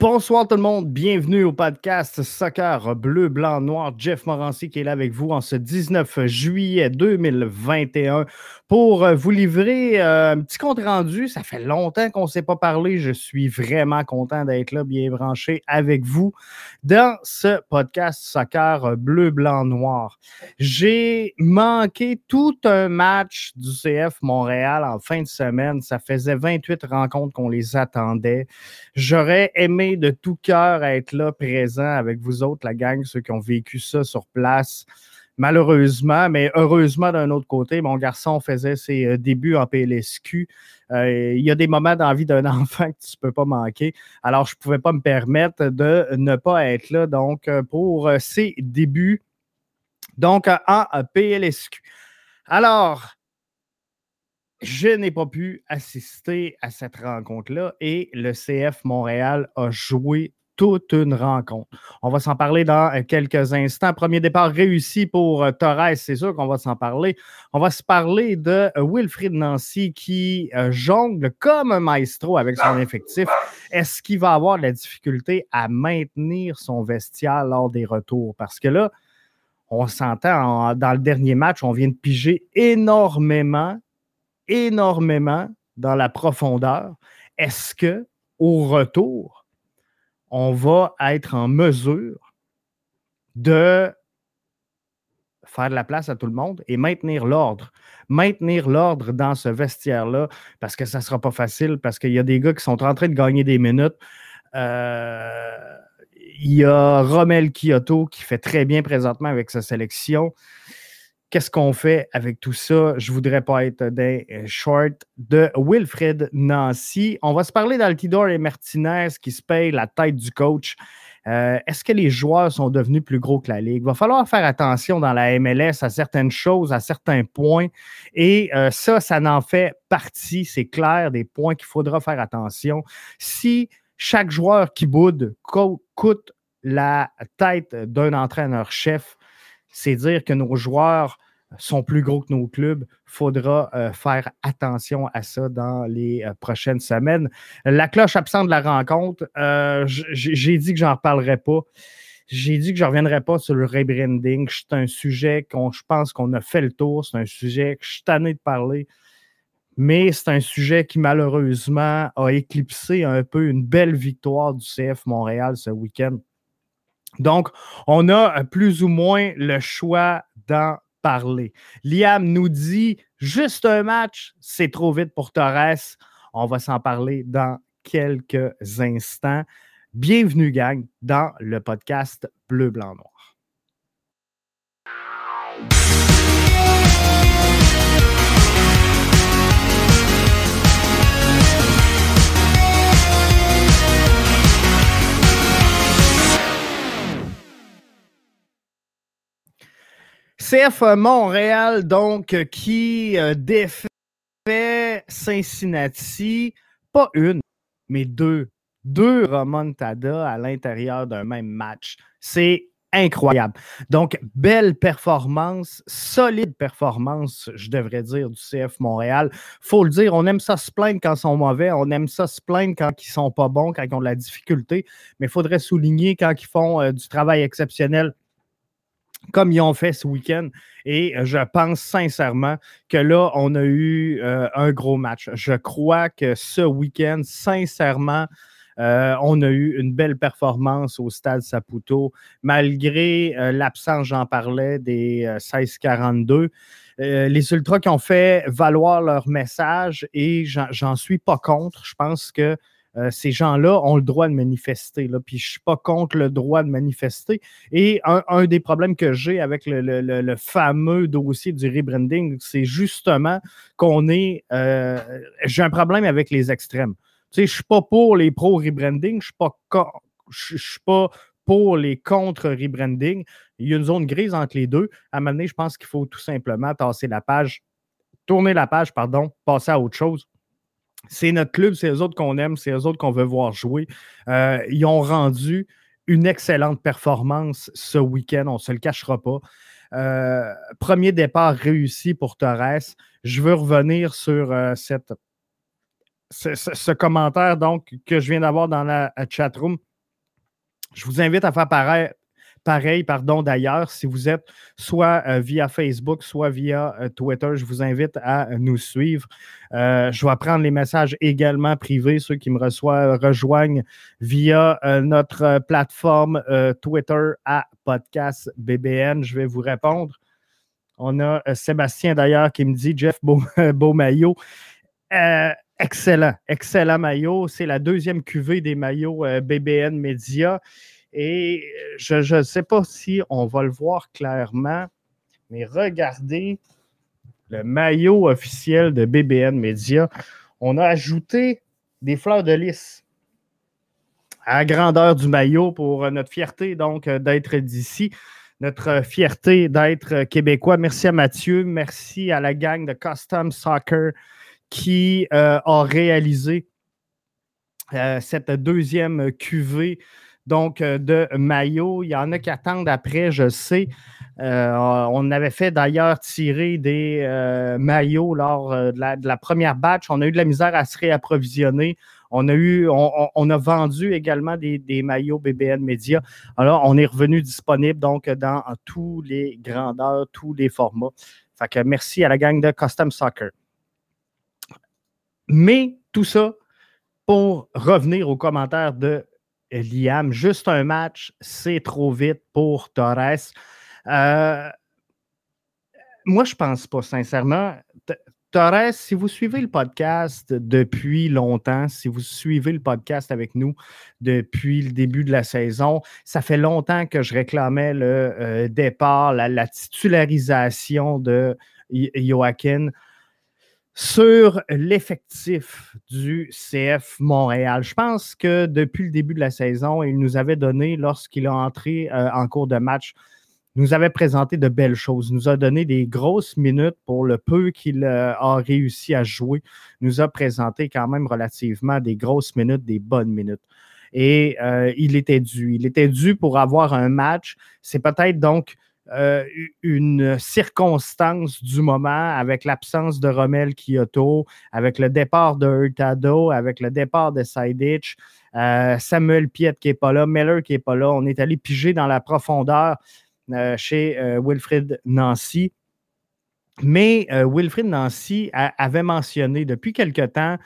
Bonsoir tout le monde, bienvenue au podcast Soccer Bleu, Blanc, Noir. Jeff Morancy qui est là avec vous en ce 19 juillet 2021 pour euh, vous livrer euh, un petit compte rendu. Ça fait longtemps qu'on ne s'est pas parlé. Je suis vraiment content d'être là, bien branché avec vous dans ce podcast Soccer Bleu, Blanc, Noir. J'ai manqué tout un match du CF Montréal en fin de semaine. Ça faisait 28 rencontres qu'on les attendait. J'aurais aimé de tout cœur être là, présent avec vous autres, la gang, ceux qui ont vécu ça sur place malheureusement, mais heureusement d'un autre côté, mon garçon faisait ses euh, débuts en PLSQ. Euh, il y a des moments dans la vie d'un enfant que tu ne peux pas manquer. Alors, je ne pouvais pas me permettre de ne pas être là donc euh, pour ses débuts donc en PLSQ. Alors, je n'ai pas pu assister à cette rencontre-là et le CF Montréal a joué toute une rencontre. On va s'en parler dans euh, quelques instants. Premier départ réussi pour euh, Torres, c'est sûr qu'on va s'en parler. On va se parler de euh, Wilfried Nancy qui jongle comme un maestro avec son effectif. Est-ce qu'il va avoir de la difficulté à maintenir son vestiaire lors des retours? Parce que là, on s'entend dans le dernier match, on vient de piger énormément, énormément dans la profondeur. Est-ce que au retour, on va être en mesure de faire de la place à tout le monde et maintenir l'ordre? Maintenir l'ordre dans ce vestiaire-là, parce que ça ne sera pas facile, parce qu'il y a des gars qui sont en train de gagner des minutes. Euh, il y a Romel Kyoto qui fait très bien présentement avec sa sélection. Qu'est-ce qu'on fait avec tout ça? Je ne voudrais pas être des shorts de Wilfred Nancy. On va se parler d'Altidor et Martinez qui se payent la tête du coach. Euh, est-ce que les joueurs sont devenus plus gros que la Ligue? Il va falloir faire attention dans la MLS à certaines choses, à certains points. Et euh, ça, ça n'en fait partie, c'est clair, des points qu'il faudra faire attention. Si chaque joueur qui boude coûte la tête d'un entraîneur-chef, c'est dire que nos joueurs sont plus gros que nos clubs. Il faudra euh, faire attention à ça dans les euh, prochaines semaines. La cloche absente de la rencontre, euh, j'ai dit que j'en reparlerai pas. J'ai dit que je ne reviendrai pas sur le rebranding. C'est un sujet qu'on je pense qu'on a fait le tour. C'est un sujet que je suis tanné de parler. Mais c'est un sujet qui, malheureusement, a éclipsé un peu une belle victoire du CF Montréal ce week-end. Donc, on a plus ou moins le choix d'en parler. Liam nous dit juste un match, c'est trop vite pour Torres. On va s'en parler dans quelques instants. Bienvenue, gang, dans le podcast Bleu, Blanc, Noir. CF Montréal, donc, qui euh, défait Cincinnati, pas une, mais deux. Deux remontadas à l'intérieur d'un même match. C'est incroyable. Donc, belle performance, solide performance, je devrais dire, du CF Montréal. faut le dire, on aime ça se plaindre quand ils sont mauvais, on aime ça se plaindre quand ils sont pas bons, quand ils ont de la difficulté, mais il faudrait souligner quand ils font euh, du travail exceptionnel comme ils ont fait ce week-end. Et euh, je pense sincèrement que là, on a eu euh, un gros match. Je crois que ce week-end, sincèrement, euh, on a eu une belle performance au stade Saputo, malgré l'absence, j'en parlais, des 16-42. les Ultras qui ont fait valoir leur message et j'en suis pas contre. Je pense que euh, ces gens-là ont le droit de manifester. Là, puis je ne suis pas contre le droit de manifester. Et un, des problèmes que j'ai avec le, fameux dossier du rebranding, c'est justement qu'on est. Euh, j'ai un problème avec les extrêmes. Tu sais, je ne suis pas pour les pro-rebranding, je ne suis pas pour les contre-rebranding. Il y a une zone grise entre les deux. À un moment donné, je pense qu'il faut tout simplement tasser la page, tourner la page, pardon, passer à autre chose c'est notre club, c'est eux autres qu'on aime, c'est eux autres qu'on veut voir jouer. Euh, ils ont rendu une excellente performance ce week-end, on ne se le cachera pas. Euh, premier départ réussi pour Torres. Je veux revenir sur euh, ce, commentaire donc, que je viens d'avoir dans la chatroom. Je vous invite à faire pareil, pareil pardon, d'ailleurs, si vous êtes soit euh, via Facebook, soit via euh, Twitter, je vous invite à nous suivre. Euh, je vais prendre les messages également privés, ceux qui me reçoivent, rejoignent via notre plateforme Twitter à Podcast BBN. Je vais vous répondre. On a Sébastien d'ailleurs qui me dit Jeff Beau, beau maillot. excellent, excellent maillot. C'est la deuxième cuvée des maillots BBN Media. Et euh, je ne sais pas si on va le voir clairement, mais regardez le maillot officiel de BBN Media. On a ajouté des fleurs de lys à la grandeur du maillot pour notre fierté donc euh, d'être d'ici, notre fierté d'être québécois. Merci à Mathieu, merci à la gang de Custom Soccer qui euh, a réalisé cette deuxième cuvée donc euh, de maillots. Il y en a qui attendent après, je sais. Euh, on avait fait d'ailleurs tirer des euh, maillots lors de la, première batch. On a eu de la misère à se réapprovisionner. On a vendu également des, maillots BBN Media. Alors, on est revenu disponible donc dans tous les grandeurs, tous les formats. Fait que merci à la gang de Custom Soccer. Mais tout ça pour revenir aux commentaires de Liam. Juste un match, c'est trop vite pour Torres. Euh, moi, je ne pense pas, sincèrement. Torres, si vous suivez le podcast depuis longtemps, si vous suivez le podcast avec nous depuis le début de la saison, ça fait longtemps que je réclamais le euh, départ, la, titularisation de Joaquin sur l'effectif du CF Montréal. Je pense que depuis le début de la saison, il nous avait donné, lorsqu'il a entré euh, en cours de match, nous avait présenté de belles choses, nous a donné des grosses minutes pour le peu qu'il euh, a réussi à jouer, nous a présenté quand même relativement des grosses minutes, des bonnes minutes. Et euh, il était dû. Il était dû pour avoir un match. C'est peut-être donc euh, une circonstance du moment avec l'absence de Romel Kyoto, avec le départ de Hurtado, avec le départ de Sidich, euh, Samuel Piet qui n'est pas là, Miller qui n'est pas là. On est allé piger dans la profondeur euh, chez Wilfrid Nancy. Mais Wilfrid Nancy avait mentionné depuis quelque temps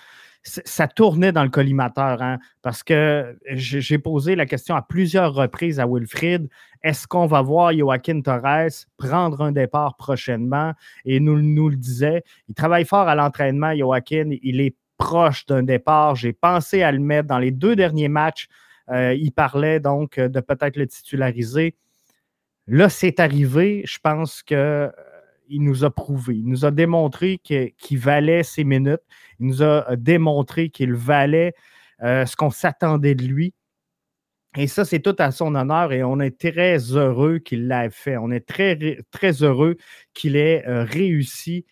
ça tournait dans le collimateur, hein, parce que j'ai posé la question à plusieurs reprises à Wilfrid est-ce qu'on va voir Joaquin Torres prendre un départ prochainement? Et nous, nous le disait, il travaille fort à l'entraînement, Joaquin, il est proche d'un départ. J'ai pensé à le mettre dans les deux derniers matchs. Euh, il parlait donc de peut-être le titulariser. Là, c'est arrivé. Je pense que il nous a prouvé, il nous a démontré qu'il valait ses minutes, il nous a euh, démontré qu'il valait euh, ce qu'on s'attendait de lui. Et ça, c'est tout à son honneur et on est très heureux qu'il l'ait fait. On est très, très heureux qu'il ait euh, réussi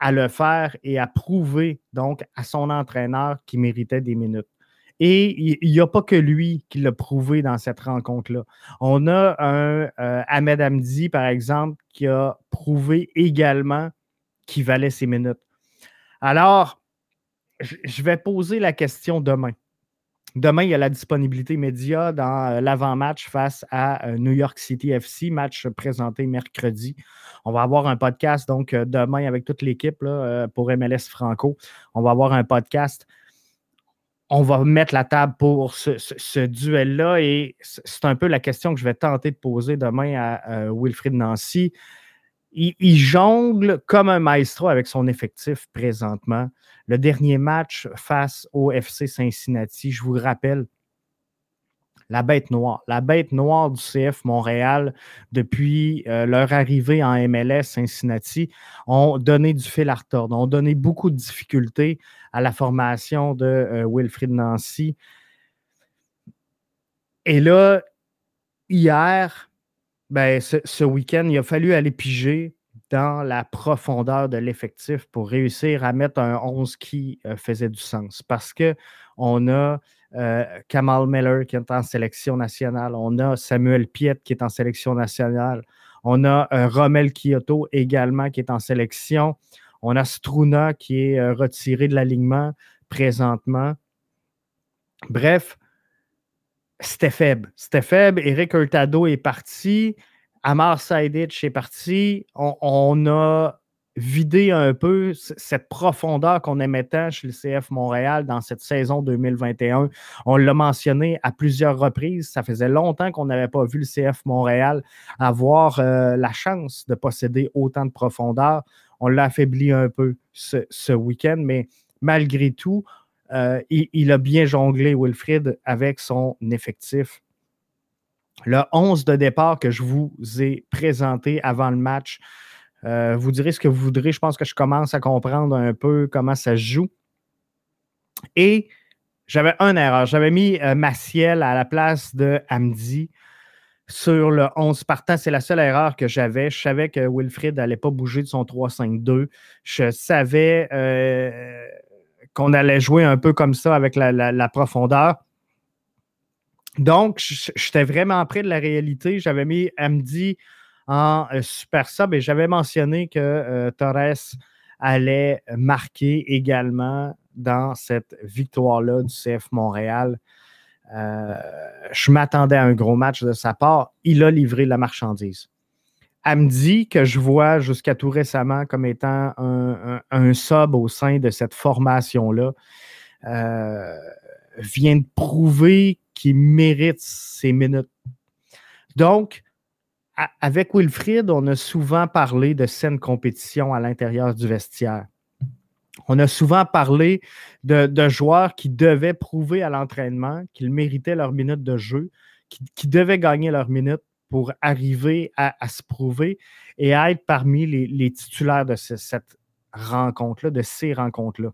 à le faire et à prouver donc à son entraîneur qu'il méritait des minutes. Et il n'y a pas que lui qui l'a prouvé dans cette rencontre-là. On a un euh, Ahmed Hamdi, par exemple, qui a prouvé également qu'il valait ses minutes. Alors, je vais poser la question demain. Demain, il y a la disponibilité média dans euh, l'avant-match face à euh, New York City FC, match présenté mercredi. On va avoir un podcast donc demain avec toute l'équipe pour MLS Franco. On va avoir un podcast on va mettre la table pour ce, duel-là et c'est un peu la question que je vais tenter de poser demain à, Wilfried Nancy. Il, jongle comme un maestro avec son effectif présentement. Le dernier match face au FC Cincinnati, je vous rappelle, la bête noire. La bête noire du CF Montréal, depuis euh, leur arrivée en MLS Cincinnati, ont donné du fil à retordre, ont donné beaucoup de difficultés à la formation de euh, Wilfried Nancy. Et là, hier, ben, ce, week-end, il a fallu aller piger dans la profondeur de l'effectif pour réussir à mettre un 11 qui euh, faisait du sens. Parce qu'on a euh, Kamal Miller qui est en sélection nationale. On a Samuel Piet qui est en sélection nationale. On a euh, Romel Kyoto également qui est en sélection. On a Struna qui est euh, retiré de l'alignement présentement. Bref, c'était faible. C'était faible. Eric Hurtado est parti. Amar Saidic est parti. On, a vidé un peu cette profondeur qu'on aimait tant chez le CF Montréal dans cette saison 2021. On l'a mentionné à plusieurs reprises. Ça faisait longtemps qu'on n'avait pas vu le CF Montréal avoir euh, la chance de posséder autant de profondeur. On l'a affaibli un peu ce, week-end, mais malgré tout, euh, il, a bien jonglé, Wilfried, avec son effectif. Le 11 de départ que je vous ai présenté avant le match, euh, vous direz ce que vous voudrez. Je pense que je commence à comprendre un peu comment ça se joue. Et j'avais une erreur. J'avais mis euh, Maciel à la place de Hamdi sur le 11 partant. C'est la seule erreur que j'avais. Je savais que Wilfried n'allait pas bouger de son 3-5-2. Je savais euh, qu'on allait jouer un peu comme ça avec la, profondeur. Donc, j'étais vraiment près de la réalité. J'avais mis Amdi en euh, super sub et j'avais mentionné que euh, Torres allait marquer également dans cette victoire-là du CF Montréal. Euh, je m'attendais à un gros match de sa part. Il a livré la marchandise. Amdi, que je vois jusqu'à tout récemment comme étant un, sub au sein de cette formation-là, vient de prouver qu'il mérite ses minutes. Donc, avec Wilfried, on a souvent parlé de saine compétition à l'intérieur du vestiaire. On a souvent parlé de, joueurs qui devaient prouver à l'entraînement qu'ils méritaient leur minute de jeu, qui, devaient gagner leur minute pour arriver à, se prouver et à être parmi les, titulaires de cette rencontre-là, de ces rencontres-là.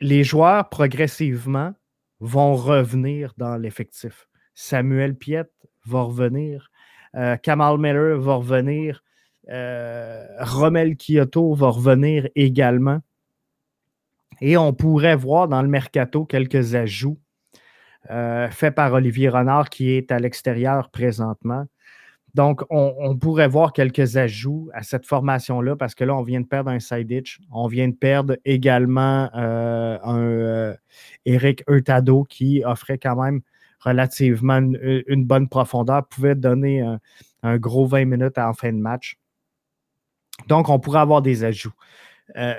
Les joueurs, progressivement, vont revenir dans l'effectif. Samuel Piet va revenir. Euh, Kamal Miller va revenir. Euh, Romel Kyoto va revenir également. Et on pourrait voir dans le mercato quelques ajouts euh, faits par Olivier Renard qui est à l'extérieur présentement. Donc, on, pourrait voir quelques ajouts à cette formation-là parce que là, on vient de perdre un side. On vient de perdre également un Eric Hurtado qui offrait quand même relativement une, bonne profondeur, pouvait donner un, gros 20 minutes en fin de match. Donc, on pourrait avoir des ajouts. Euh,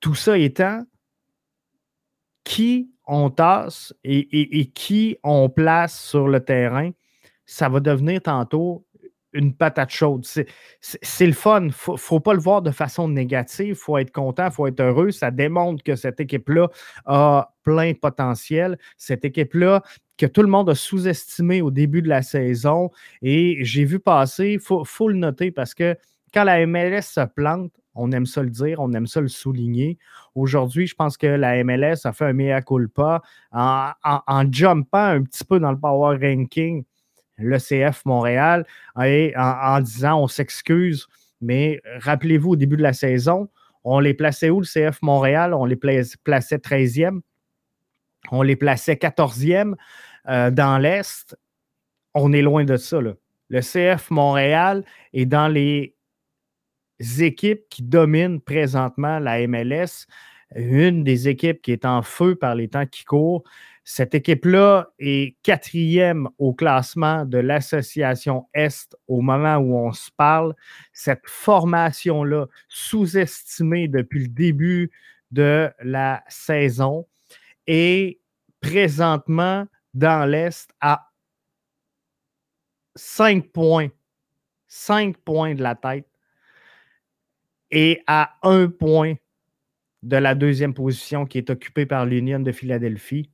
tout ça étant, qui on tasse et, qui on place sur le terrain, ça va devenir tantôt une patate chaude. C'est le fun. Il ne faut, pas le voir de façon négative. Il faut être content, il faut être heureux. Ça démontre que cette équipe-là a plein de potentiel. Cette équipe-là que tout le monde a sous-estimé au début de la saison. Et j'ai vu passer, il faut, le noter parce que quand la MLS se plante, on aime ça le dire, on aime ça le souligner. Aujourd'hui, je pense que la MLS a fait un mea culpa en, en, jumpant un petit peu dans le power ranking, le CF Montréal, en, disant on s'excuse, mais rappelez-vous, au début de la saison, on les plaçait où le CF Montréal? On les plaçait 13e, on les plaçait 14e euh, dans l'Est. On est loin de ça. Le CF Montréal est dans les équipes qui dominent présentement la MLS, une des équipes qui est en feu par les temps qui courent. Cette équipe-là est quatrième au classement de l'association Est au moment où on se parle. Cette formation-là, sous-estimée depuis le début de la saison, est présentement dans l'Est à 5 points. 5 points de la tête et à un point de la deuxième position qui est occupée par l'Union de Philadelphie.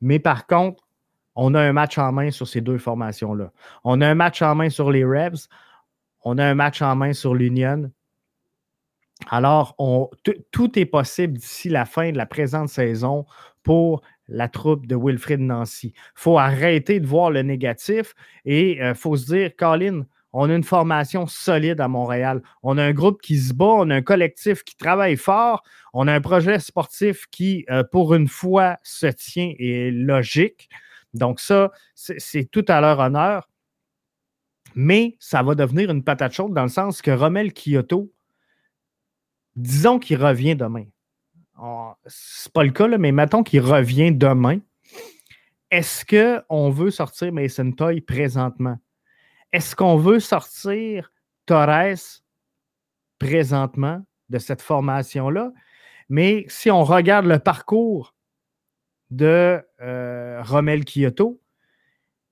Mais par contre, on a un match en main sur ces deux formations-là. On a un match en main sur les Rebs, on a un match en main sur l'Union. Alors, tout est possible d'ici la fin de la présente saison pour la troupe de Wilfrid Nancy. Il faut arrêter de voir le négatif et il euh, faut se dire, Colin, on a une formation solide à Montréal. On a un groupe qui se bat, on a un collectif qui travaille fort, on a un projet sportif qui, euh, pour une fois, se tient et est logique. Donc, ça, c'est tout à leur honneur. Mais ça va devenir une patate chaude dans le sens que Romel Kyoto, disons qu'il revient demain. C'est pas le cas, là, mais mettons qu'il revient demain. est-ce qu'on veut sortir Mason Toy présentement? Est-ce qu'on veut sortir Torres présentement de cette formation-là? Mais si on regarde le parcours de euh, Romel Kyoto,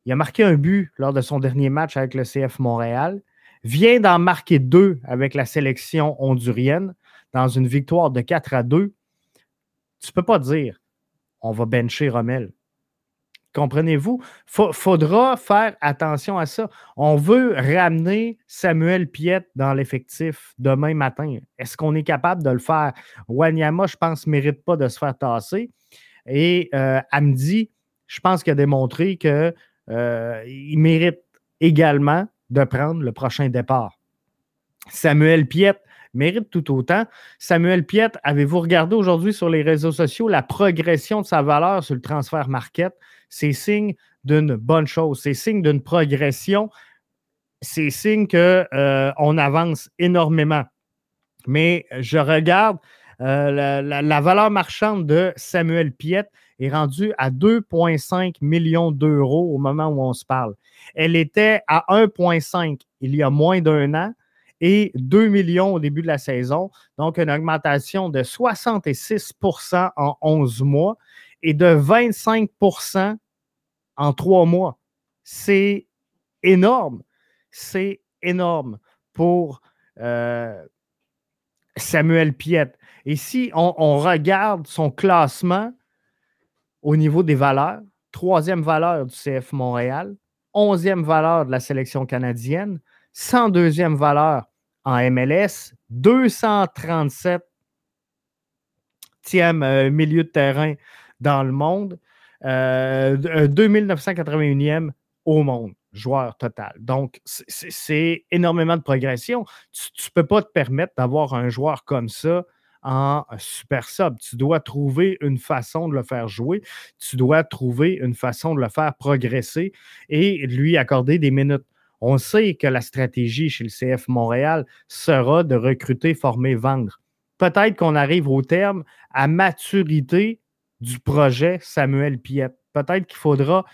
il a marqué un but lors de son dernier match avec le CF Montréal, vient d'en marquer deux avec la sélection hondurienne dans une victoire de 4 à 2. Tu ne peux pas dire on va bencher Rommel. Comprenez-vous? Faudra faire attention à ça. On veut ramener Samuel Piette dans l'effectif demain matin. Est-ce qu'on est capable de le faire? Wanyama, je pense, ne mérite pas de se faire tasser. Et euh, Amdi, je pense qu'il a démontré qu'il euh, mérite également de prendre le prochain départ. Samuel Piette, mérite tout autant. Samuel Piette, avez-vous regardé aujourd'hui sur les réseaux sociaux la progression de sa valeur sur le transfert market? C'est signe d'une bonne chose, c'est signe d'une progression, c'est signe qu'on euh, avance énormément. Mais je regarde euh, la, valeur marchande de Samuel Piette est rendue à 2,5 millions d'euros au moment où on se parle. Elle était à 1,5 il y a moins d'un an et 2 millions au début de la saison. Donc, une augmentation de 66% en 11 mois et de 25% en 3 mois. C'est énorme. C'est énorme pour euh, Samuel Piette. Et si on, on, regarde son classement au niveau des valeurs, troisième valeur du CF Montréal, onzième valeur de la sélection canadienne, 102e valeur en MLS, 237e euh, milieu de terrain dans le monde, euh, 2981e au monde, joueur total. Donc, c'est énormément de progression. Tu ne peux pas te permettre d'avoir un joueur comme ça en super sub. Tu dois trouver une façon de le faire jouer. Tu dois trouver une façon de le faire progresser et lui accorder des minutes. On sait que la stratégie chez le CF Montréal sera de recruter, former, vendre. Peut-être qu'on arrive au terme à maturité du projet Samuel Piette. Peut-être qu'il faudra,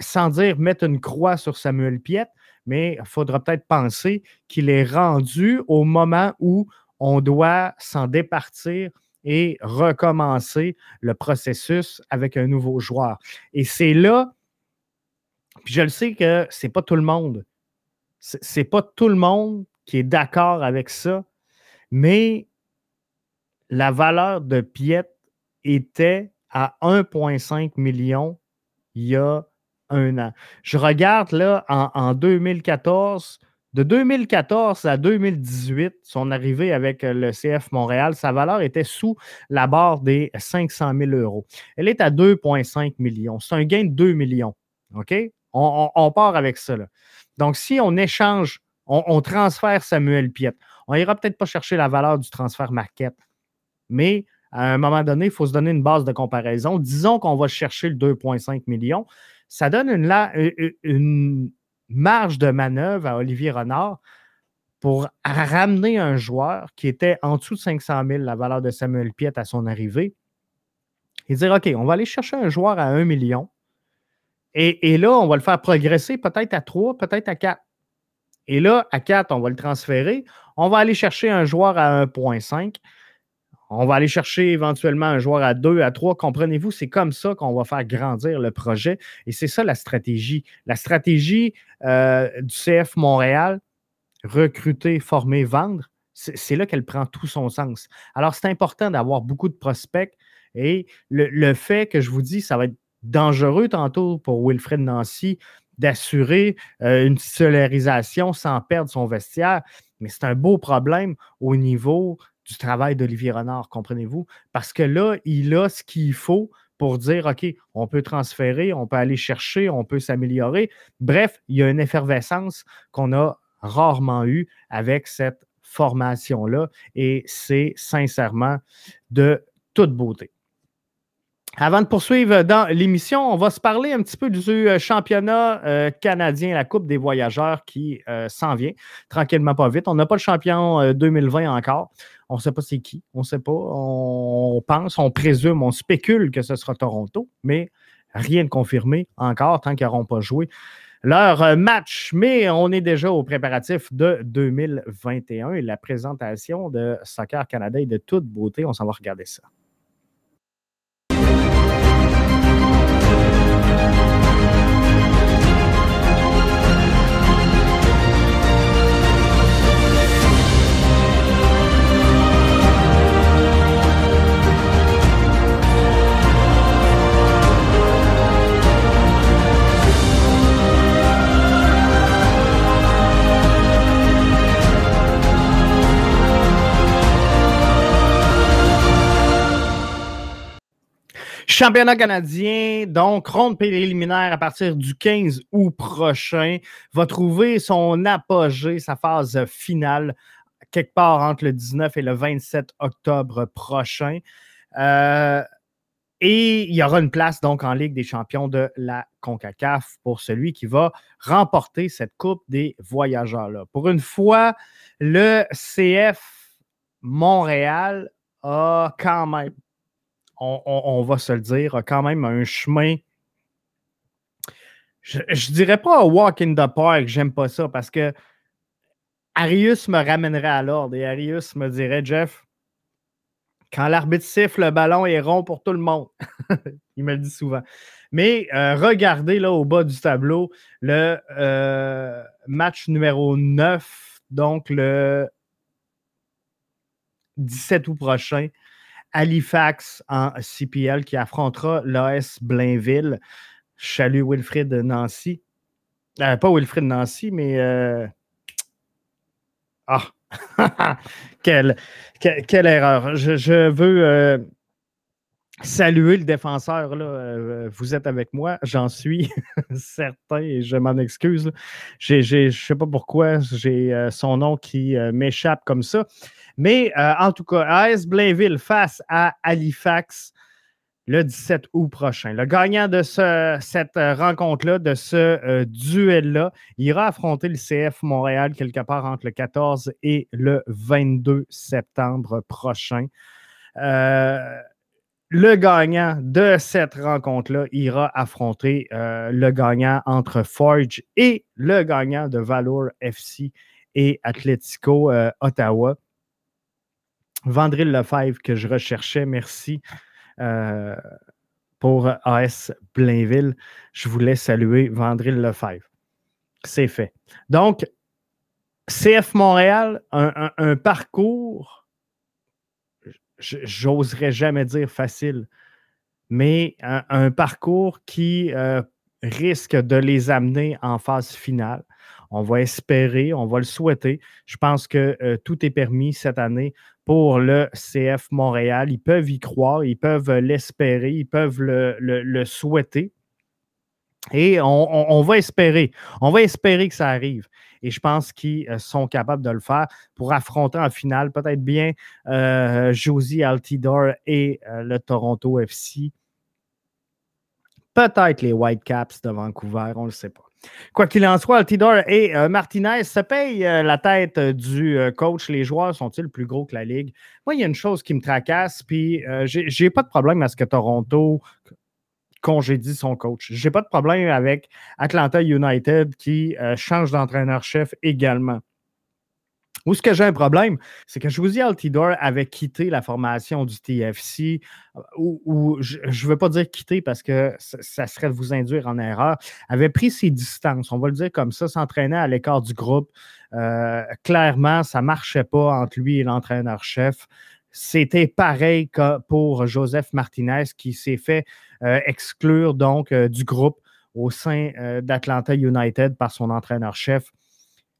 sans dire mettre une croix sur Samuel Piette, mais il faudra peut-être penser qu'il est rendu au moment où on doit s'en départir et recommencer le processus avec un nouveau joueur. Et c'est là puis je le sais que c'est pas tout le monde. C'est pas tout le monde qui est d'accord avec ça, mais la valeur de Piet était à 1,5 million il y a un an. Je regarde là en, 2014, de 2014 à 2018, son arrivée avec le CF Montréal, sa valeur était sous la barre des 500 000 euros. Elle est à 2,5 millions. C'est un gain de 2 millions. OK? On, part avec ça. Donc, si on échange, on, transfère Samuel Piette, on n'ira peut-être pas chercher la valeur du transfert market, mais à un moment donné, il faut se donner une base de comparaison. Disons qu'on va chercher le 2,5 millions. Ça donne une, une, marge de manœuvre à Olivier Renard pour ramener un joueur qui était en dessous de 500 000, la valeur de Samuel Piette à son arrivée, et dire OK, on va aller chercher un joueur à 1 million et, là, on va le faire progresser peut-être à 3, peut-être à 4. Et là, à 4, on va le transférer. On va aller chercher un joueur à 1.5. On va aller chercher éventuellement un joueur à 2, à 3. Comprenez-vous, c'est comme ça qu'on va faire grandir le projet. Et c'est ça la stratégie. La stratégie euh, du CF Montréal, recruter, former, vendre, c'est là qu'elle prend tout son sens. Alors, c'est important d'avoir beaucoup de prospects. Et le, le, fait que je vous dis, ça va être dangereux tantôt pour Wilfred Nancy d'assurer euh, une titularisation sans perdre son vestiaire. Mais c'est un beau problème au niveau du travail d'Olivier Renard, comprenez-vous? Parce que là, il a ce qu'il faut pour dire, OK, on peut transférer, on peut aller chercher, on peut s'améliorer. Bref, il y a une effervescence qu'on a rarement eue avec cette formation-là et c'est sincèrement de toute beauté. Avant de poursuivre dans l'émission, on va se parler un petit peu du euh, championnat euh, canadien, la Coupe des voyageurs qui euh, s'en vient tranquillement pas vite. On n'a pas le champion 2020 encore. On ne sait pas c'est qui. On ne sait pas. On pense, on présume, on spécule que ce sera Toronto, mais rien de confirmé encore tant qu'ils n'auront pas joué leur euh, match. Mais on est déjà au préparatif de 2021 et la présentation de Soccer Canada est de toute beauté. On s'en va regarder ça. Championnat canadien, donc ronde préliminaire à partir du 15 août prochain, va trouver son apogée, sa phase finale, quelque part entre le 19 et le 27 octobre prochain. Euh, et il y aura une place donc en Ligue des champions de la CONCACAF pour celui qui va remporter cette Coupe des voyageurs-là. Pour une fois, le CF Montréal a quand même on, va se le dire, a quand même un chemin. Je, ne dirais pas walk in the park, j'aime pas ça parce que Arius me ramènerait à l'ordre et Arius me dirait Jeff, quand l'arbitre siffle, le ballon est rond pour tout le monde. Il me le dit souvent. Mais euh, regardez là au bas du tableau le euh, match numéro 9, donc le 17 août prochain. Halifax en CPL qui affrontera l'AS Blainville. Chalut Wilfrid Nancy. Euh, pas Wilfrid Nancy, mais. Euh, ah! quelle, quelle, erreur. Je, veux euh, saluer le défenseur. Là. vous êtes avec moi, j'en suis certain et je m'en excuse. Je ne sais pas pourquoi j'ai son nom qui m'échappe comme ça. Mais euh, en tout cas, AS Blainville face à Halifax le 17 août prochain. Le gagnant de cette euh, rencontre-là, de ce euh, duel-là, ira affronter le CF Montréal quelque part entre le 14 et le 22 septembre prochain. le gagnant de cette rencontre-là ira affronter le gagnant entre Forge et le gagnant de Valor FC et Atletico Ottawa. Vandril Lefebvre que je recherchais, merci euh, pour AS Blainville. Je voulais saluer Vandril Lefebvre. C'est fait. Donc, CF Montréal, un, parcours, j'oserais jamais dire facile, mais un, parcours qui euh, risque de les amener en phase finale. On va espérer, on va le souhaiter. Je pense que euh, tout est permis cette année pour le CF Montréal. Ils peuvent y croire, ils peuvent l'espérer, ils peuvent le, souhaiter. Et on, va espérer, on va espérer que ça arrive. Et je pense qu'ils euh, sont capables de le faire pour affronter en finale peut-être bien euh, Josie Altidore et euh, le Toronto FC. Peut-être les Whitecaps de Vancouver, on ne le sait pas. Quoi qu'il en soit, Altidore et euh, Martinez se payent euh, la tête euh, du coach. Les joueurs sont-ils plus gros que la Ligue? Moi, il y a une chose qui me tracasse, puis j'ai pas de problème à ce que Toronto congédie son coach. J'ai pas de problème avec Atlanta United qui change d'entraîneur-chef également. Où ce que j'ai un problème, c'est que Josie Altidore avait quitté la formation du TFC, euh, ou, je ne veux pas dire quitter parce que ça, serait de vous induire en erreur, avait pris ses distances, on va le dire comme ça, s'entraînait à l'écart du groupe. Euh, clairement, ça ne marchait pas entre lui et l'entraîneur-chef. C'était pareil que pour Joseph Martinez qui s'est fait euh, exclure donc du groupe au sein d'Atlanta United par son entraîneur-chef.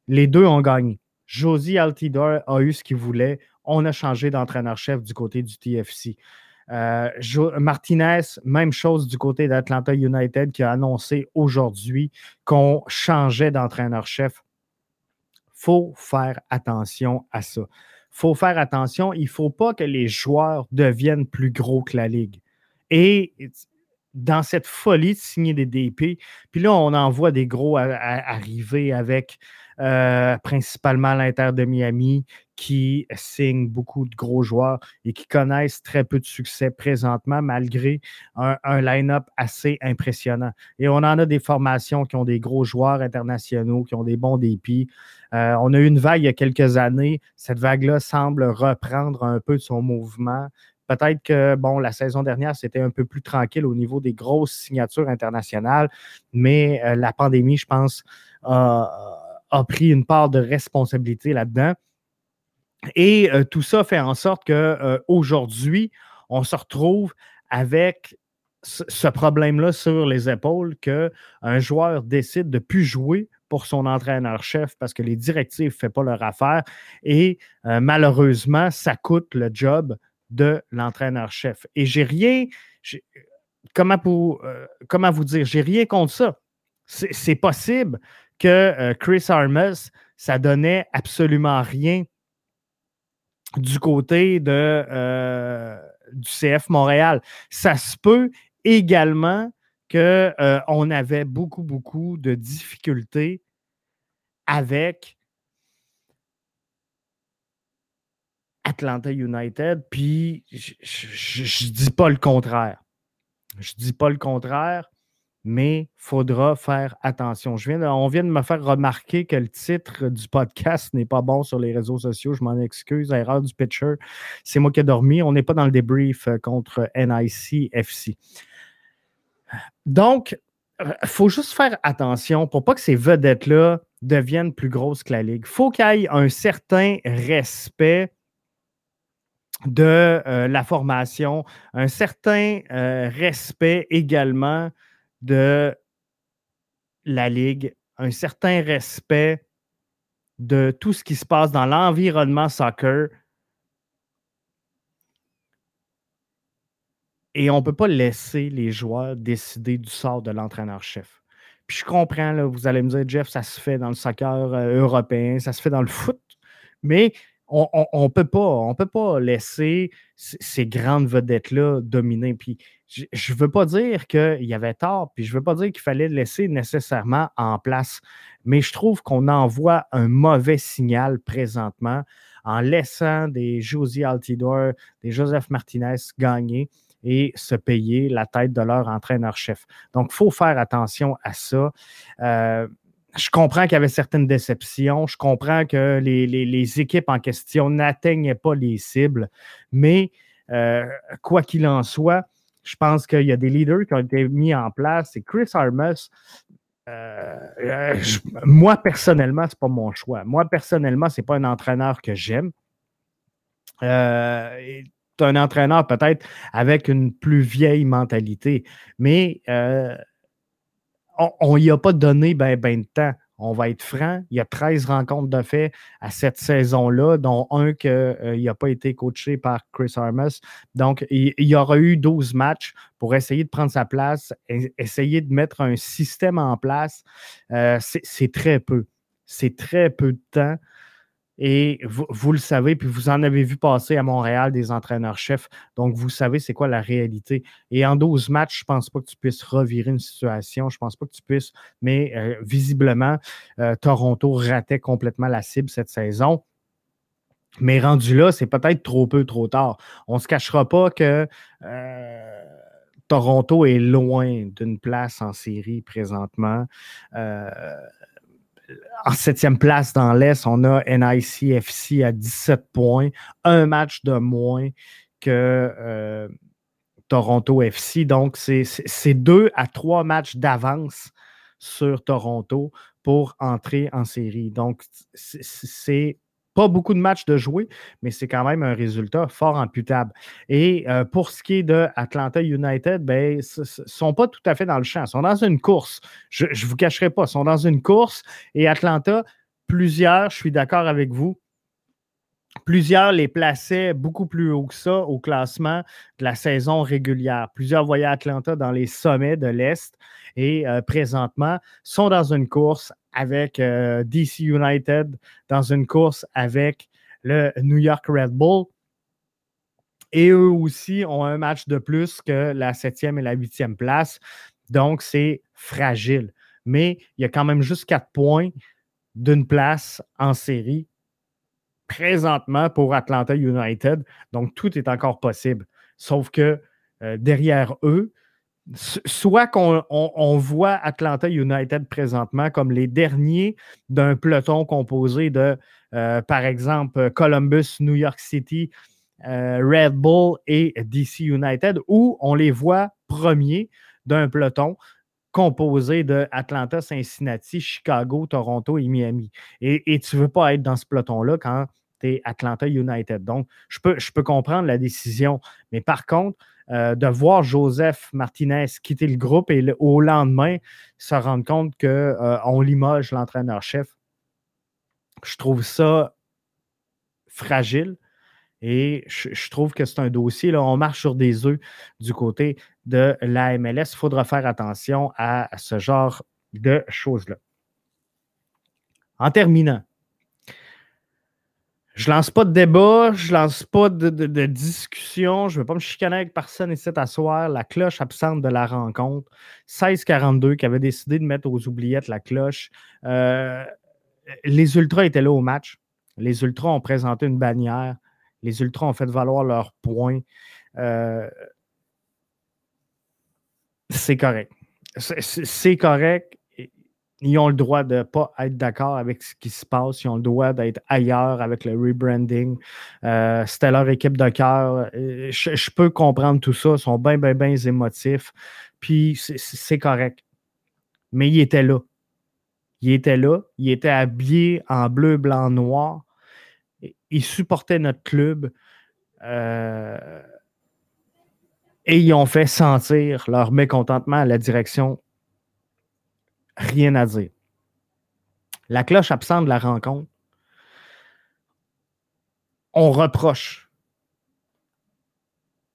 Les deux ont gagné. Josie Altidore a eu ce qu'il voulait. On a changé d'entraîneur-chef du côté du TFC. Euh, Martinez, même chose du côté d'Atlanta United qui a annoncé aujourd'hui qu'on changeait d'entraîneur-chef. faut faire attention à ça. faut faire attention. Il ne faut pas que les joueurs deviennent plus gros que la Ligue. Et dans cette folie de signer des DP, puis là, on en voit des gros arriver avec euh, principalement l'Inter de Miami, qui signe beaucoup de gros joueurs et qui connaissent très peu de succès présentement, malgré un, line-up assez impressionnant. Et on en a des formations qui ont des gros joueurs internationaux, qui ont des bons dépits. Euh, on a eu une vague il y a quelques années. Cette vague-là semble reprendre un peu de son mouvement. Peut-être que, bon, la saison dernière, c'était un peu plus tranquille au niveau des grosses signatures internationales, mais euh, la pandémie, je pense, a pris une part de responsabilité là-dedans. Et euh, tout ça fait en sorte qu'aujourd'hui, euh, on se retrouve avec ce problème-là sur les épaules qu'un joueur décide de ne plus jouer pour son entraîneur-chef parce que les directives ne font pas leur affaire. Et malheureusement, ça coûte le job de l'entraîneur-chef. Et j'ai rien, comment, pour, euh, comment vous dire, j'ai rien contre ça. C'est possible que euh, Chris Armas, ça donnait absolument rien du côté de, euh, du CF Montréal. Ça se peut également qu'on avait beaucoup, beaucoup de difficultés avec Atlanta United, puis je ne dis pas le contraire. Je ne dis pas le contraire, mais faudra faire attention. On vient de me faire remarquer que le titre du podcast n'est pas bon sur les réseaux sociaux. Je m'en excuse. Erreur du pitcher. C'est moi qui ai dormi. On n'est pas dans le débrief euh, contre NIC FC. Donc, il faut juste faire attention pour pas que ces vedettes-là deviennent plus grosses que la Ligue. Il faut qu'il y ait un certain respect de euh, la formation, un certain euh, respect également de la Ligue, un certain respect de tout ce qui se passe dans l'environnement soccer. Et on ne peut pas laisser les joueurs décider du sort de l'entraîneur-chef. Puis je comprends, vous allez me dire, Jeff, ça se fait dans le soccer euh, européen, ça se fait dans le foot, mais on ne peut, pas, peut pas laisser ces grandes vedettes-là dominer. Je ne veux pas dire qu'il y avait tort, puis je ne veux pas dire qu'il fallait laisser nécessairement en place, mais je trouve qu'on envoie un mauvais signal présentement en laissant des Josie Altidor, des Joseph Martinez gagner et se payer la tête de leur entraîneur-chef. Donc, il faut faire attention à ça. Euh, je comprends qu'il y avait certaines déceptions. Je comprends que les, équipes en question n'atteignaient pas les cibles. Mais euh, quoi qu'il en soit, je pense qu'il y a des leaders qui ont été mis en place. Et Chris Armas, euh, euh, moi, personnellement, ce n'est pas mon choix. Moi, personnellement, ce n'est pas un entraîneur que j'aime. Euh, un entraîneur peut-être avec une plus vieille mentalité. Mais on n'y a pas donné ben, ben de temps. On va être franc, il y a 13 rencontres de fait à cette saison-là, dont un qui euh, n'a pas été coaché par Chris Armas. Donc, il, y aura eu 12 matchs pour essayer de prendre sa place, essayer de mettre un système en place. Euh, c'est très peu. C'est très peu de temps. Et vous, le savez, puis vous en avez vu passer à Montréal des entraîneurs-chefs. Donc, vous savez c'est quoi la réalité. Et en 12 matchs, je ne pense pas que tu puisses revirer une situation. Je ne pense pas que tu puisses. Mais euh, visiblement, euh, Toronto ratait complètement la cible cette saison. Mais rendu là, c'est peut-être trop peu, trop tard. On ne se cachera pas que euh, Toronto est loin d'une place en série présentement en septième place dans l'Est, on a NICFC à 17 points, un match de moins que euh, Toronto FC. Donc, c'est deux à trois matchs d'avance sur Toronto pour entrer en série. Donc, c'est pas beaucoup de matchs de jouer, mais c'est quand même un résultat fort imputable. Et euh, pour ce qui est de Atlanta United, ben, ils ne sont pas tout à fait dans le champ. Ils sont dans une course. Je ne vous cacherai pas, ils sont dans une course. Et Atlanta, plusieurs, je suis d'accord avec vous, Plusieurs les plaçaient beaucoup plus haut que ça au classement de la saison régulière. Plusieurs voyaient Atlanta dans les sommets de l'Est et euh, présentement sont dans une course avec euh, DC United, dans une course avec le New York Red Bull. Et eux aussi ont un match de plus que la septième et la huitième place. Donc, c'est fragile. Mais il y a quand même juste quatre points d'une place en série présentement pour Atlanta United. Donc, tout est encore possible. Sauf que euh, derrière eux, soit qu'on voit Atlanta United présentement comme les derniers d'un peloton composé de, euh, par exemple, Columbus, New York City, euh, Red Bull et DC United, ou on les voit premiers d'un peloton composé de Atlanta, Cincinnati, Chicago, Toronto et Miami. Et, tu ne veux pas être dans ce peloton-là quand tu es Atlanta United. Donc, je peux, je peux comprendre la décision. Mais par contre, de voir Joseph Martinez quitter le groupe et au lendemain se rendre compte qu'on euh, limoge l'entraîneur-chef, je trouve ça fragile. Et je, trouve que c'est un dossier, là, on marche sur des œufs du côté de la MLS. Il faudra faire attention à ce genre de choses-là. En terminant, je lance pas de débat, je lance pas de, discussion, je ne veux pas me chicaner avec personne ici à soir. La cloche absente de la rencontre. 16-42 qui avait décidé de mettre aux oubliettes la cloche. Euh, les Ultras étaient là au match. Les Ultras ont présenté une bannière. Les Ultras ont fait valoir leurs points. Euh, c'est correct. C'est correct. Ils ont le droit de ne pas être d'accord avec ce qui se passe. Ils ont le droit d'être ailleurs avec le rebranding. Euh, c'était leur équipe de cœur. Euh, je, peux comprendre tout ça. Ils sont bien, bien, bien émotifs. Puis c'est correct. Mais il était là. Il était là. Il était habillé en bleu, blanc, noir. Il supportait notre club. Euh, et ils ont fait sentir leur mécontentement à la direction. Rien à dire. La cloche absente de la rencontre, on reproche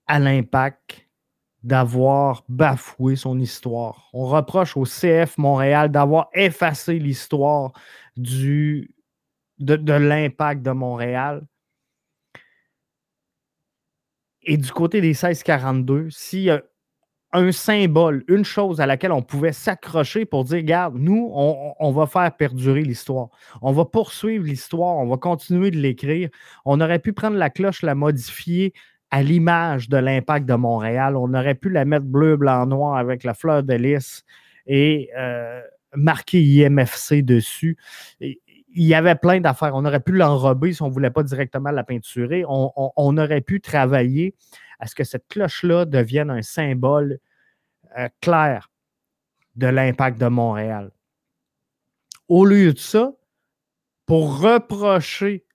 à l'impact d'avoir bafoué son histoire. On reproche au CF Montréal d'avoir effacé l'histoire de, de l'impact de Montréal. Et du côté des 1642, s'il y a un symbole, une chose à laquelle on pouvait s'accrocher pour dire, regarde, nous, on, va faire perdurer l'histoire. On va poursuivre l'histoire, on va continuer de l'écrire. On aurait pu prendre la cloche, la modifier à l'image de l'impact de Montréal. On aurait pu la mettre bleu, blanc, noir avec la fleur de lys et euh, marquer IMFC dessus il y avait plein d'affaires. On aurait pu l'enrober si on ne voulait pas directement la peinturer. On, aurait pu travailler à ce que cette cloche-là devienne un symbole euh, clair de l'impact de Montréal. Au lieu de ça, pour reprocher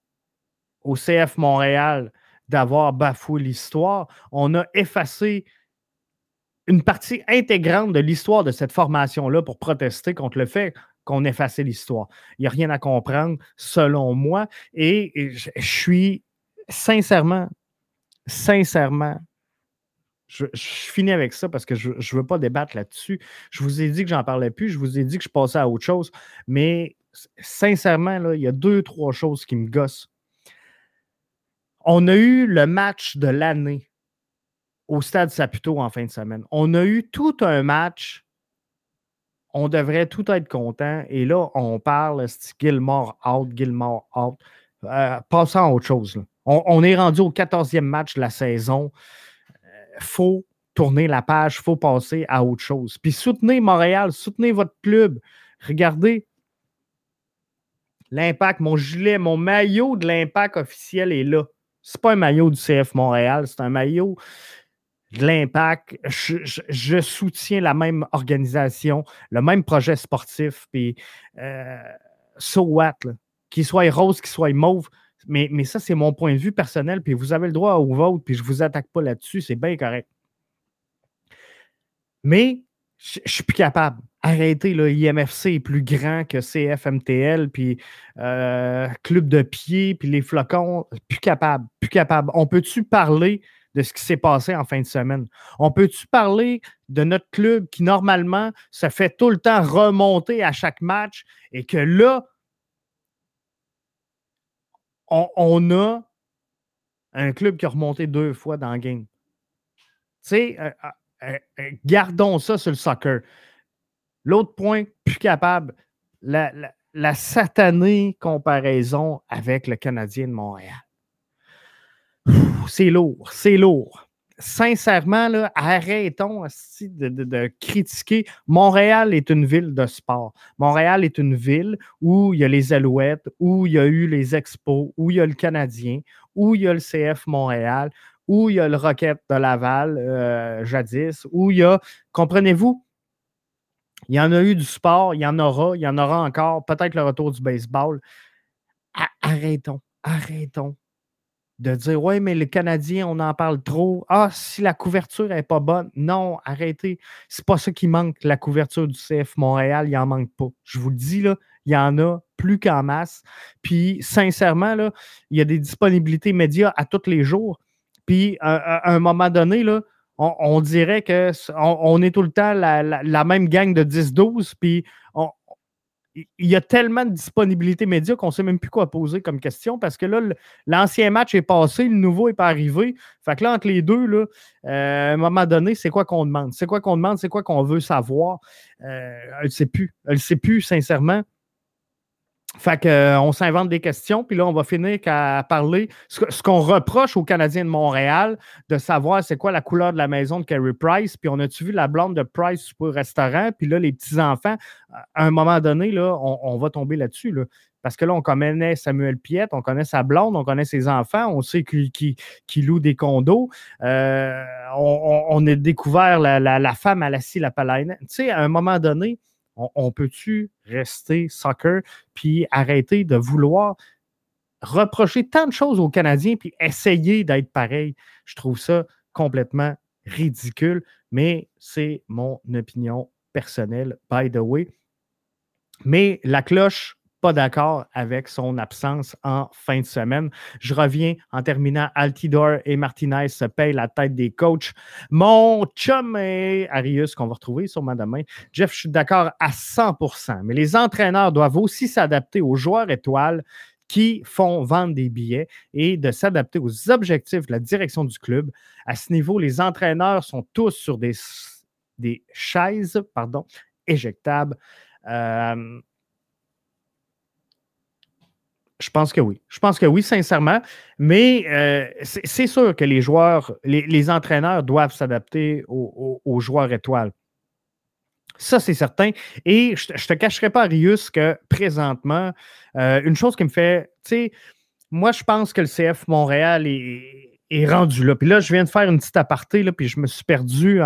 au CF Montréal d'avoir bafoué l'histoire, on a effacé une partie intégrante de l'histoire de cette formation-là pour protester contre le fait qu'on effaçait l'histoire. Il n'y a rien à comprendre, selon moi. Et je, suis sincèrement, sincèrement, je, finis avec ça parce que je ne veux pas débattre là-dessus. Je vous ai dit que j'en parlais plus, je vous ai dit que je passais à autre chose, mais sincèrement, là, il y a deux, trois choses qui me gossent. On a eu le match de l'année au Stade Saputo en fin de semaine. On a eu tout un match on devrait tout être content. Et là, on parle Gilmore out, Gilmore out? Euh, passons à autre chose. On, est rendu au 14e match de la saison. Il euh, faut tourner la page, il faut passer à autre chose. Puis soutenez Montréal, soutenez votre club. Regardez l'impact, mon gilet, mon maillot de l'impact officiel est là. Ce n'est pas un maillot du CF Montréal, c'est un maillot de l'impact. Je, soutiens la même organisation, le même projet sportif. Puis, euh, so what, qu'il soit rose, qu'il soit mauve. Mais, ça, c'est mon point de vue personnel. Puis vous avez le droit au vote, puis je ne vous attaque pas là-dessus. C'est bien correct. Mais je ne suis plus capable. Arrêtez, là, IMFC est plus grand que CFMTL, puis euh, Club de pied, puis les flocons. Plus capable, plus capable. On peut-tu parler de ce qui s'est passé en fin de semaine? On peut-tu parler de notre club qui, normalement, se fait tout le temps remonter à chaque match et que là, on, a un club qui a remonté deux fois dans le game. Tu sais, euh, euh, euh, gardons ça sur le soccer. L'autre point, plus capable, la, la satanée comparaison avec le Canadien de Montréal. C'est lourd, c'est lourd sincèrement, arrêtons de, de, critiquer. Montréal est une ville de sport. Montréal est une ville où il y a les Alouettes, où il y a eu les Expos, où il y a le Canadien, où il y a le CF Montréal, où il y a le Rocket de Laval, euh, jadis, où il y a, comprenez-vous, il y en a eu du sport, il y en aura, il y en aura encore, peut-être le retour du baseball. Arrêtons, arrêtons de dire Ouais, mais les Canadiens, on en parle trop. Ah, si la couverture n'est pas bonne. Non, arrêtez. C'est pas ça qui manque, la couverture du CF Montréal, il n'en manque pas. Je vous le dis, là, il y en a plus qu'en masse. Puis, sincèrement, là, il y a des disponibilités médias à tous les jours. Puis, à, un moment donné, on, dirait qu'on on est tout le temps la, la même gang de 10-12, puis il y a tellement de disponibilité média qu'on ne sait même plus quoi poser comme question parce que là, l'ancien match est passé, le nouveau n'est pas arrivé. Fait que là, entre les deux, là, euh, à un moment donné, c'est quoi qu'on demande? C'est quoi qu'on demande? C'est quoi qu'on veut savoir? Euh, elle ne sait plus. Elle ne sait plus, sincèrement. Fait qu'on euh, s'invente des questions, puis là, on va finir à parler. Ce, qu'on reproche aux Canadiens de Montréal, de savoir c'est quoi la couleur de la maison de Kerry Price, puis on a-tu vu la blonde de Price le restaurant, puis là, les petits-enfants, à un moment donné, là, on, va tomber là-dessus. Là. Parce que là, on connaît Samuel Piette, on connaît sa blonde, on connaît ses enfants, on sait qu'il loue des condos. Euh, on, a découvert la, femme à la scie, la palaine. Tu sais, à un moment donné, on, peut-tu rester soccer puis arrêter de vouloir reprocher tant de choses aux Canadiens puis essayer d'être pareil? Je trouve ça complètement ridicule, mais c'est mon opinion personnelle, by the way. Mais la cloche pas d'accord avec son absence en fin de semaine. Je reviens en terminant. Altidor et Martinez se payent la tête des coachs. Mon chum et Arius, qu'on va retrouver sur demain. Jeff, je suis d'accord à 100% mais les entraîneurs doivent aussi s'adapter aux joueurs étoiles qui font vendre des billets et de s'adapter aux objectifs de la direction du club. À ce niveau, les entraîneurs sont tous sur des, des chaises pardon, éjectables. Euh, je pense que oui. Je pense que oui, sincèrement. Mais euh, c'est sûr que les joueurs, les, entraîneurs doivent s'adapter aux, joueurs étoiles. Ça, c'est certain. Et je ne te cacherai pas, Arius, que présentement, euh, une chose qui me fait, tu sais, moi, je pense que le CF Montréal est, rendu là. Puis là, je viens de faire une petite aparté, là, puis je me suis perdu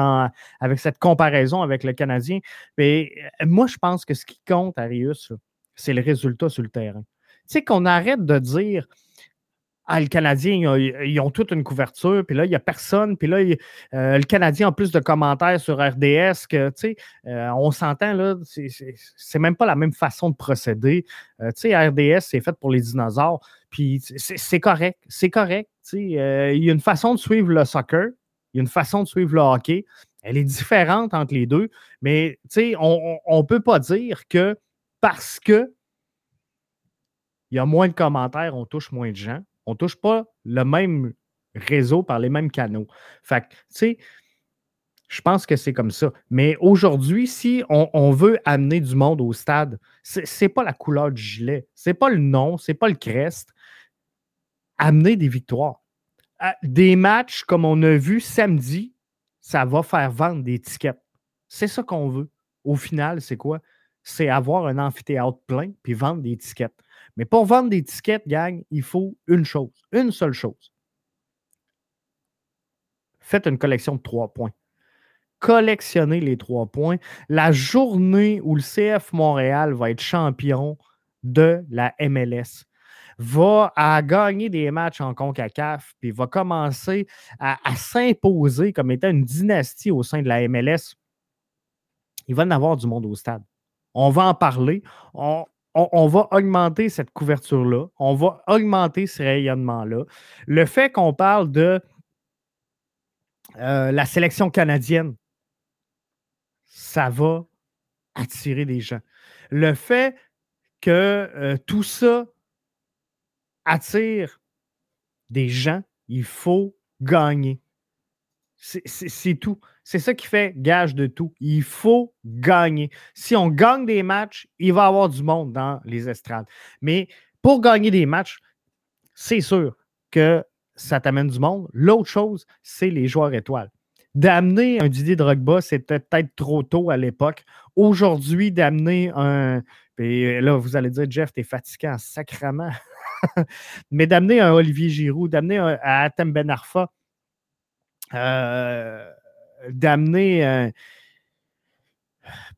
avec cette comparaison avec le Canadien. Mais euh, moi, je pense que ce qui compte, Arius, c'est le résultat sur le terrain sais, qu'on arrête de dire ah, le Canadien, ils ont, toute une couverture, puis là, il n'y a personne, puis là, euh, le Canadien a plus de commentaires sur RDS que, tu sais, euh, on s'entend, là, c'est même pas la même façon de procéder. Euh, tu sais, RDS, c'est fait pour les dinosaures, puis c'est correct, c'est correct, tu sais, il y a une façon de suivre le soccer, il y a une façon de suivre le hockey, elle est différente entre les deux, mais, tu sais, on ne peut pas dire que parce que il y a moins de commentaires, on touche moins de gens. On ne touche pas le même réseau par les mêmes canaux. Fait que, tu sais, je pense que c'est comme ça. Mais aujourd'hui, si on, veut amener du monde au stade, ce n'est pas la couleur du gilet, c'est pas le nom, c'est pas le crest. Amener des victoires. Des matchs comme on a vu samedi, ça va faire vendre des tickets. C'est ça qu'on veut. Au final, c'est quoi? C'est avoir un amphithéâtre plein puis vendre des tickets. Mais pour vendre des tickets, gang, il faut une chose, une seule chose. Faites une collection de trois points. Collectionnez les trois points. La journée où le CF Montréal va être champion de la MLS, va à gagner des matchs en CONCACAF, puis va commencer à, s'imposer comme étant une dynastie au sein de la MLS, il va en avoir du monde au stade. On va en parler. On, on, va augmenter cette couverture-là, on va augmenter ce rayonnement-là. Le fait qu'on parle de euh, la sélection canadienne, ça va attirer des gens. Le fait que euh, tout ça attire des gens, il faut gagner. C'est tout. C'est ça qui fait gage de tout. Il faut gagner. Si on gagne des matchs, il va y avoir du monde dans les estrades. Mais pour gagner des matchs, c'est sûr que ça t'amène du monde. L'autre chose, c'est les joueurs étoiles. D'amener un Didier Drogba, c'était peut-être trop tôt à l'époque. Aujourd'hui, d'amener un. Et là, vous allez dire, Jeff, t'es fatiguant sacrement. Mais d'amener un Olivier Giroud, d'amener un Atem Ben Arfa, d'amener un.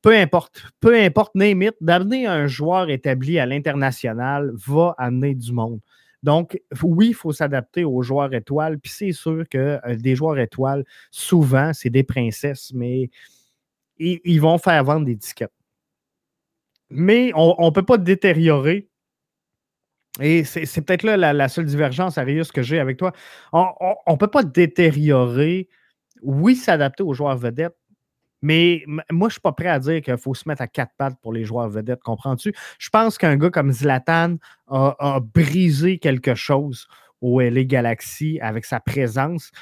Peu importe, peu importe, name d'amener un joueur établi à l'international va amener du monde. Donc, oui, il faut s'adapter aux joueurs étoiles. Puis c'est sûr que euh, des joueurs étoiles, souvent, c'est des princesses, mais ils, vont faire vendre des tickets. Mais on ne peut pas détériorer. Et c'est peut-être là la, seule divergence, Arius, que j'ai avec toi. On ne peut pas détériorer, oui, s'adapter aux joueurs vedettes, mais moi, je ne suis pas prêt à dire qu'il faut se mettre à quatre pattes pour les joueurs vedettes, comprends-tu? Je pense qu'un gars comme Zlatan a, brisé quelque chose au LA Galaxy avec sa présence.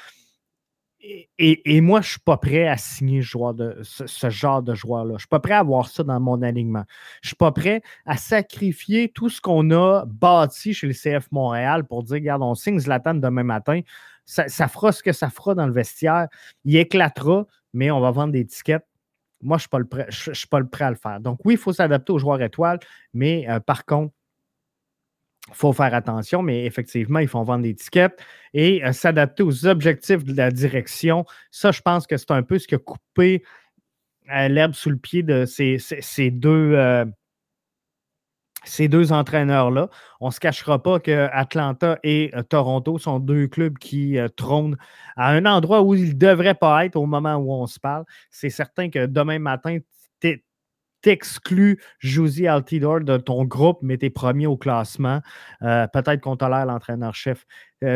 Et, moi, je ne suis pas prêt à signer ce, genre de joueur-là. Je ne suis pas prêt à avoir ça dans mon alignement. Je ne suis pas prêt à sacrifier tout ce qu'on a bâti chez le CF Montréal pour dire, regarde, on signe Zlatan demain matin. Ça, fera ce que ça fera dans le vestiaire. Il éclatera mais on va vendre des tickets. Moi, je ne suis, pas prêt à le faire. Donc, oui, il faut s'adapter aux joueurs étoiles, mais euh, par contre, il faut faire attention, mais effectivement, il faut vendre des tickets et euh, s'adapter aux objectifs de la direction. Ça, je pense que c'est un peu ce qui a coupé euh, l'herbe sous le pied de ces, ces deux, entraîneurs-là. On ne se cachera pas que Atlanta et euh, Toronto sont deux clubs qui euh, trônent à un endroit où ils ne devraient pas être au moment où on se parle. C'est certain que demain matin, t'exclus Josie Altidor de ton groupe, mais t'es premier au classement. Euh, peut-être qu'on tolère l'entraîneur-chef.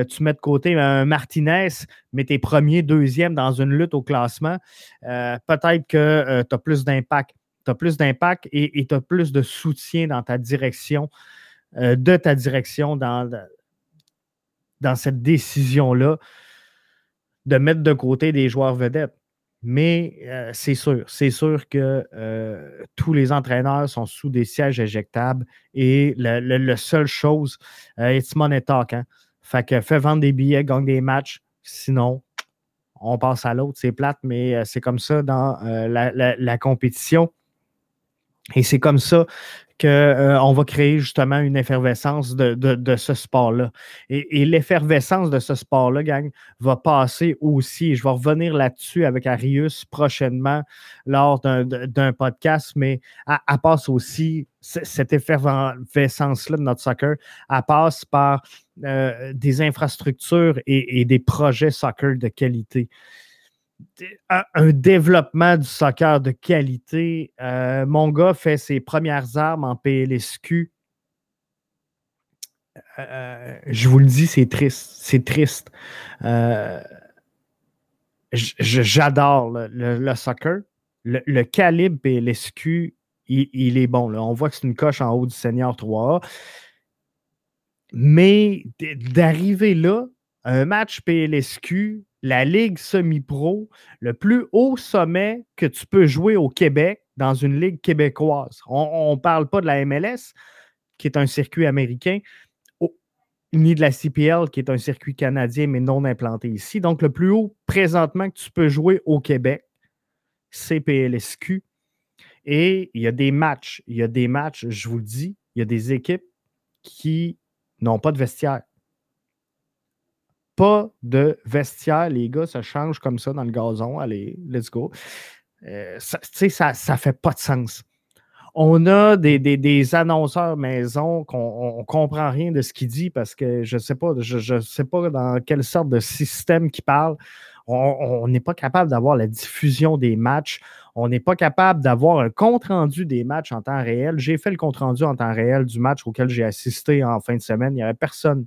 tu mets de côté un Martinez, mais t'es premier, deuxième dans une lutte au classement. peut-être que tu as plus d'impact tu plus d'impact et tu as plus de soutien dans ta direction, euh, de ta direction dans, dans cette décision-là de mettre de côté des joueurs vedettes. Mais euh, c'est sûr, c'est sûr que euh, tous les entraîneurs sont sous des sièges éjectables et la seule chose, it's money talk. Hein? Fait que fais vendre des billets, gagne des matchs. Sinon, on passe à l'autre. C'est plate, mais c'est comme ça dans la, compétition. Et c'est comme ça qu'on euh, va créer justement une effervescence de, ce sport-là. Et, l'effervescence de ce sport-là, gang, va passer aussi. Je vais revenir là-dessus avec Arius prochainement lors d'un podcast, mais elle, passe aussi, cette effervescence-là de notre soccer, elle passe par euh, des infrastructures et des projets soccer de qualité un développement du soccer de qualité. Euh, mon gars fait ses premières armes en PLSQ. Euh, je vous le dis, c'est triste. C'est triste. Euh, j'adore le, soccer. Le, calibre PLSQ, il, est bon. On voit que c'est une coche en haut du Seigneur 3A. Mais d'arriver là, un match PLSQ, la Ligue semi-pro, le plus haut sommet que tu peux jouer au Québec dans une ligue québécoise. On ne parle pas de la MLS, qui est un circuit américain, ni de la CPL, qui est un circuit canadien, mais non implanté ici. Donc, le plus haut présentement que tu peux jouer au Québec, c'est PLSQ. Et il y a des matchs, il y a des matchs, je vous dis, il y a des équipes qui n'ont pas de vestiaire pas de vestiaire. Les gars se changent comme ça dans le gazon. Allez, let's go. Euh, ça, ça, ça fait pas de sens. On a des, annonceurs maison qu'on ne comprend rien de ce qu'ils disent parce que je ne sais pas, je, sais pas dans quelle sorte de système qu'ils parlent. On n'est pas capable d'avoir la diffusion des matchs. On n'est pas capable d'avoir un compte-rendu des matchs en temps réel. J'ai fait le compte-rendu en temps réel du match auquel j'ai assisté en fin de semaine. Il n'y avait personne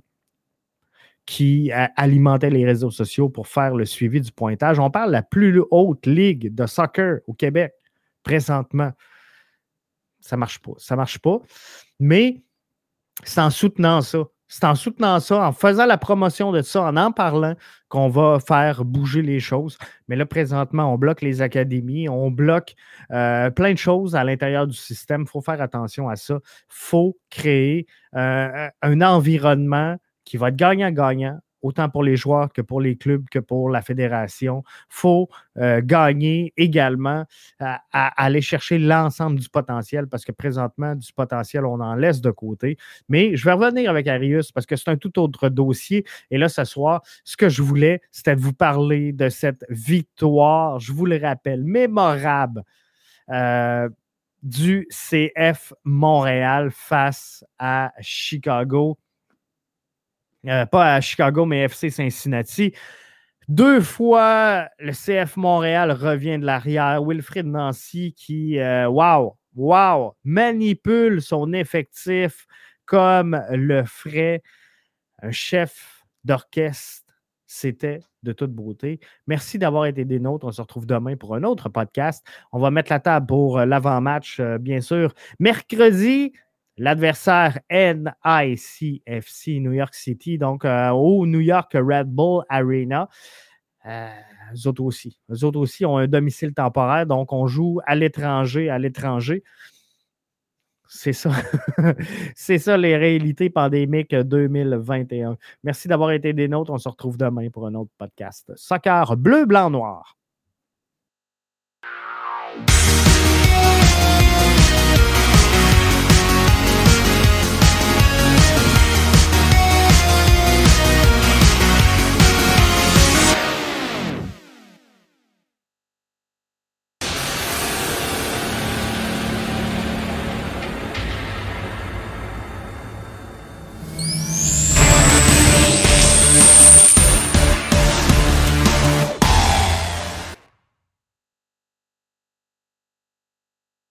qui alimentait les réseaux sociaux pour faire le suivi du pointage. On parle de la plus haute ligue de soccer au Québec présentement. Ça ne marche pas. Ça marche pas. Mais c'est en soutenant ça. c'est en soutenant ça, en faisant la promotion de ça, en en parlant, qu'on va faire bouger les choses. Mais là, présentement, on bloque les académies, on bloque euh, plein de choses à l'intérieur du système. Il faut faire attention à ça. Il faut créer euh, un environnement qui va être gagnant-gagnant autant pour les joueurs que pour les clubs que pour la fédération. Il faut euh, gagner également à, aller chercher l'ensemble du potentiel parce que présentement, du potentiel, on en laisse de côté. Mais je vais revenir avec Arius parce que c'est un tout autre dossier. Et là, ce soir, ce que je voulais, c'était de vous parler de cette victoire, je vous le rappelle, mémorable. Euh, du CF Montréal face à Chicago. Euh, pas à Chicago, mais FC Cincinnati. Deux fois, le CF Montréal revient de l'arrière. Wilfrid Nancy qui, waouh, wow, manipule son effectif comme le ferait un chef d'orchestre. C'était de toute beauté. Merci d'avoir été des nôtres. On se retrouve demain pour un autre podcast. On va mettre la table pour l'avant-match, euh, bien sûr. Mercredi, l'adversaire NICFC New York City, donc euh, au New York Red Bull Arena. Euh, eux autres aussi. Ont un domicile temporaire, donc on joue à l'étranger, à l'étranger. C'est ça. C'est ça les réalités pandémiques 2021. Merci d'avoir été des nôtres. On se retrouve demain pour un autre podcast. Soccer bleu, blanc, noir.